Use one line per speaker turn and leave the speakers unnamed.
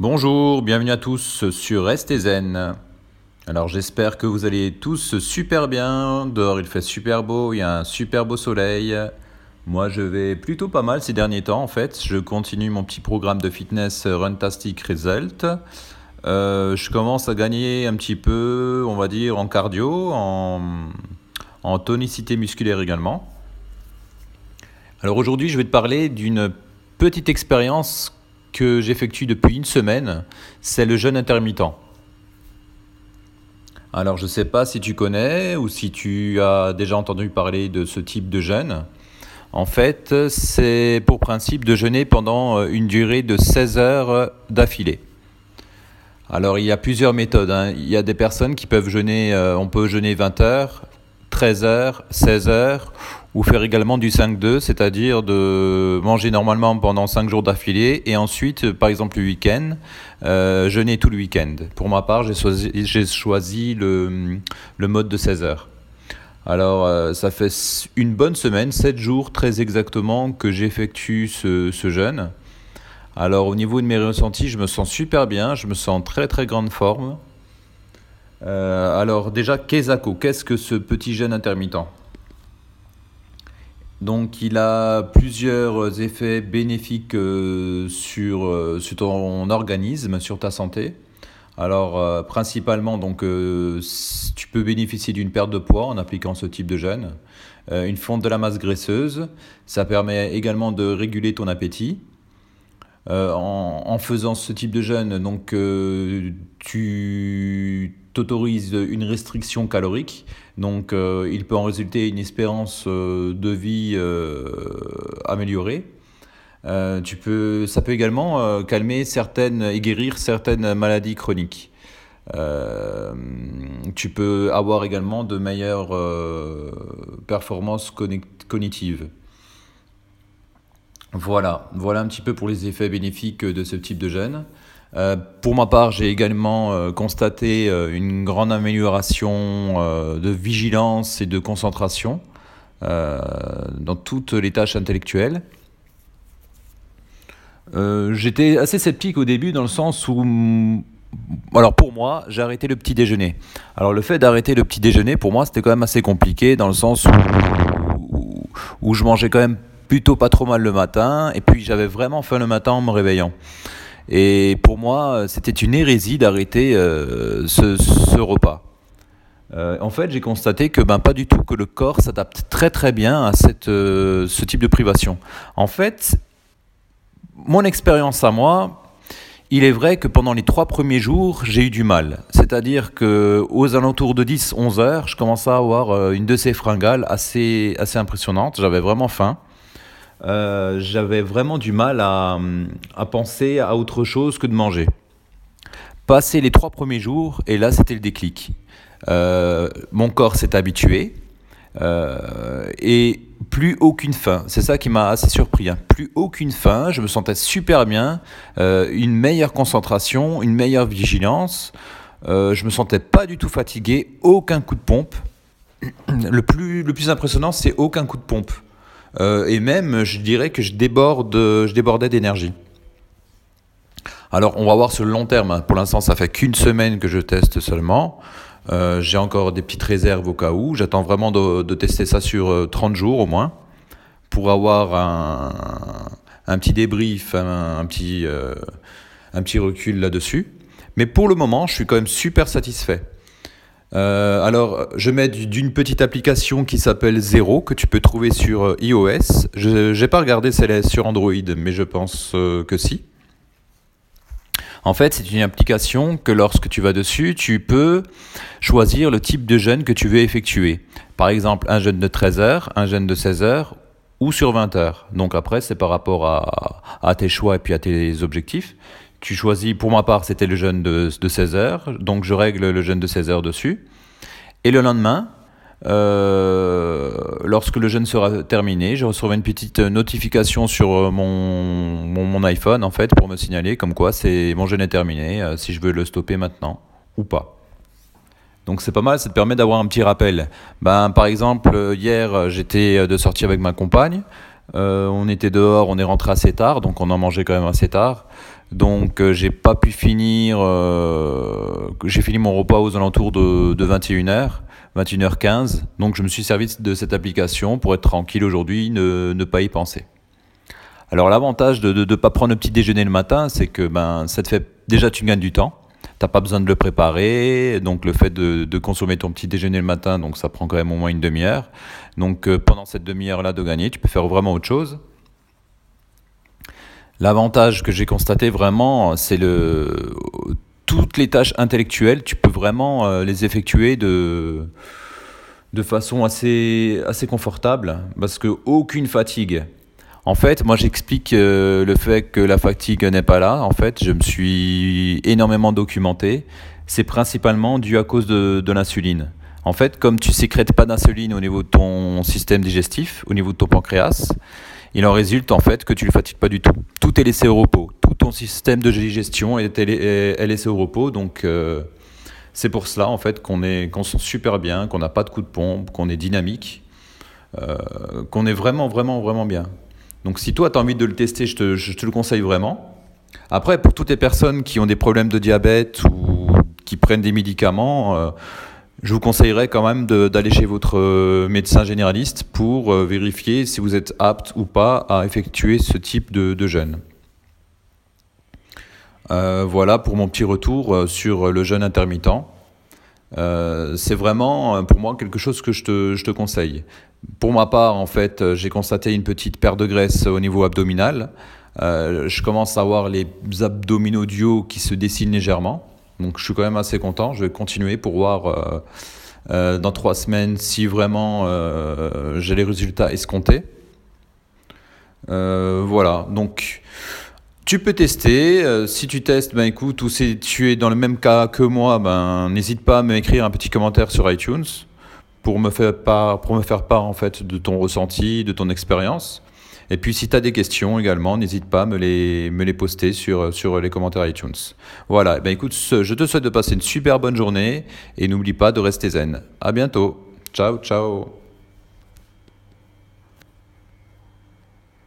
Bonjour, bienvenue à tous sur Restez. Alors j'espère que vous allez tous super bien. Dehors il fait super beau, il y a un super beau soleil. Moi je vais plutôt pas mal ces derniers temps en fait. Je continue mon petit programme de fitness Runtastic Result. Euh, je commence à gagner un petit peu, on va dire, en cardio, en, en tonicité musculaire également. Alors aujourd'hui je vais te parler d'une petite expérience que j'effectue depuis une semaine, c'est le jeûne intermittent. Alors je ne sais pas si tu connais ou si tu as déjà entendu parler de ce type de jeûne. En fait, c'est pour principe de jeûner pendant euh, une durée de 16 heures d'affilée. Alors il y a plusieurs méthodes. Hein. Il y a des personnes qui peuvent jeûner, euh, on peut jeûner 20 heures, 13 heures, 16 heures, ou faire également du 5-2, c'est-à-dire de manger normalement pendant 5 jours d'affilée et ensuite, par exemple le week-end, euh, jeûner tout le week-end. Pour ma part, j'ai choisi, choisi le, le, mode de 16 heures. Alors, euh, ça fait une bonne semaine, 7 jours très exactement, que j'effectue ce, ce jeûne. Alors, au niveau de mes ressentis, je me sens super bien, je me sens en très très grande forme. Euh, alors déjà, Kezako, qu'est-ce que ce petit jeûne intermittent? Donc il a plusieurs effets bénéfiques euh, sur, euh, sur, ton organisme, sur ta santé. Alors principalement, donc, tu peux bénéficier d'une perte de poids en appliquant ce type de jeûne. une fonte de la masse graisseuse, ça permet également de réguler ton appétit. En, en, faisant ce type de jeûne, donc tu t'autorise une restriction calorique. Donc, euh, il peut en résulter une espérance euh, de vie euh, améliorée. tu peux, ça peut également calmer certaines et guérir certaines maladies chroniques. tu peux avoir également de meilleures performances cognitives. Voilà, voilà un petit peu pour les effets bénéfiques de ce type de gène. Euh, pour ma part, j'ai également euh, constaté euh, une grande amélioration de vigilance et de concentration dans toutes les tâches intellectuelles. J'étais assez sceptique au début dans le sens où, alors pour moi, j'ai arrêté le petit déjeuner. Alors le fait d'arrêter le petit déjeuner, pour moi, c'était quand même assez compliqué dans le sens où je mangeais quand même plutôt pas trop mal le matin et puis j'avais vraiment faim le matin en me réveillant. Et pour moi, c'était une hérésie d'arrêter euh, ce, repas. Euh, en fait, j'ai constaté que ben, pas du tout, que le corps s'adapte très très bien à cette, euh, ce type de privation. En fait, mon expérience à moi, il est vrai que pendant les trois premiers jours, j'ai eu du mal. C'est-à-dire que aux alentours de 10-11 heures, je commençais à avoir une de ces fringales assez, assez impressionnante. J'avais vraiment faim. Euh, j'avais vraiment du mal à, penser à autre chose que de manger. Passé les trois premiers jours, et là c'était le déclic. Euh, mon corps s'est habitué euh, et plus aucune faim. C'est ça qui m'a assez surpris. Hein. Plus aucune faim, je me sentais super bien, une meilleure concentration, une meilleure vigilance. je me sentais pas du tout fatigué, aucun coup de pompe. Le plus, le plus impressionnant, c'est aucun coup de pompe. Euh, et même, je dirais que je, déborde, je débordais d'énergie. Alors, on va voir sur le long terme. Hein. Pour l'instant, ça fait qu'une semaine que je teste seulement. Euh, j'ai encore des petites réserves au cas où. J'attends vraiment de, tester ça sur 30 euh, jours au moins pour avoir un, petit débrief, un, petit, un petit recul là-dessus. Mais pour le moment, je suis quand même super satisfait. Euh, alors, je mets d'une petite application qui s'appelle Zero, que tu peux trouver sur euh, iOS. Je n'ai pas regardé si elle est sur Android, mais je pense euh, que si. En fait, c'est une application que lorsque tu vas dessus, tu peux choisir le type de jeûne que tu veux effectuer. Par exemple, un jeûne de 13 heures, un jeûne de 16 heures ou sur 20 heures. Donc après, c'est par rapport à, tes choix et puis à tes objectifs. Tu choisis, pour ma part, c'était le jeûne de, 16 heures, donc je règle le jeûne de 16 heures dessus. Et le lendemain, euh, lorsque le jeûne sera terminé, je recevrai une petite notification sur euh, mon, mon, iPhone en fait pour me signaler comme quoi c'est mon jeûne est terminé, euh, si je veux le stopper maintenant ou pas. Donc c'est pas mal, ça te permet d'avoir un petit rappel. Ben, par exemple, hier j'étais de sortie avec ma compagne, on était dehors, on est rentré assez tard, donc on en mangeait quand même assez tard. Donc euh, j'ai pas pu finir, euh, j'ai fini mon repas aux alentours de, de 21h, 21h15. Donc je me suis servi de cette application pour être tranquille aujourd'hui, ne, pas y penser. Alors l'avantage de ne pas prendre le petit déjeuner le matin, c'est que ben, ça te fait déjà tu gagnes du temps. T'as pas besoin de le préparer, donc le fait de, consommer ton petit déjeuner le matin, donc ça prend quand même au moins une demi-heure. Donc euh, pendant cette demi-heure-là de gagner, tu peux faire vraiment autre chose. L'avantage que j'ai constaté vraiment, c'est le toutes les tâches intellectuelles, tu peux vraiment euh, les effectuer de de façon assez assez confortable parce que aucune fatigue. En fait, moi j'explique euh, le fait que la fatigue n'est pas là. En fait, je me suis énormément documenté. C'est principalement dû à cause de, de l'insuline. En fait, comme tu sécrètes pas d'insuline au niveau de ton système digestif, au niveau de ton pancréas, il en résulte en fait que tu ne le fatigues pas du tout. Tout est laissé au repos. Tout ton système de digestion est, laissé au repos. Donc euh, c'est pour cela en fait qu'on qu'on sent super bien, qu'on n'a pas de coup de pompe, qu'on est dynamique, euh, qu'on est vraiment vraiment vraiment bien. Donc si toi tu as envie de le tester, je te, je te, le conseille vraiment. Après pour toutes les personnes qui ont des problèmes de diabète ou qui prennent des médicaments, euh, je vous conseillerais quand même d'aller chez votre euh, médecin généraliste pour euh, vérifier si vous êtes apte ou pas à effectuer ce type de, jeûne. Euh, voilà pour mon petit retour sur le jeûne intermittent. C'est vraiment pour moi quelque chose que je te, conseille. Pour ma part, en fait, j'ai constaté une petite perte de graisse au niveau abdominal. Je commence à avoir les abdominaux du qui se dessinent légèrement. Donc je suis quand même assez content. Je vais continuer pour voir euh, euh, dans trois semaines si vraiment euh, j'ai les résultats escomptés. Voilà, donc tu peux tester. Si tu testes, ben écoute, ou si tu es dans le même cas que moi, ben n'hésite pas à m'écrire un petit commentaire sur iTunes pour me faire part, pour me faire part en fait de ton ressenti, de ton expérience. Et puis si tu as des questions également, n'hésite pas à me les, me les poster sur, les commentaires iTunes. Voilà, eh ben écoute, je te souhaite de passer une super bonne journée et n'oublie pas de rester zen. À bientôt. Ciao, ciao.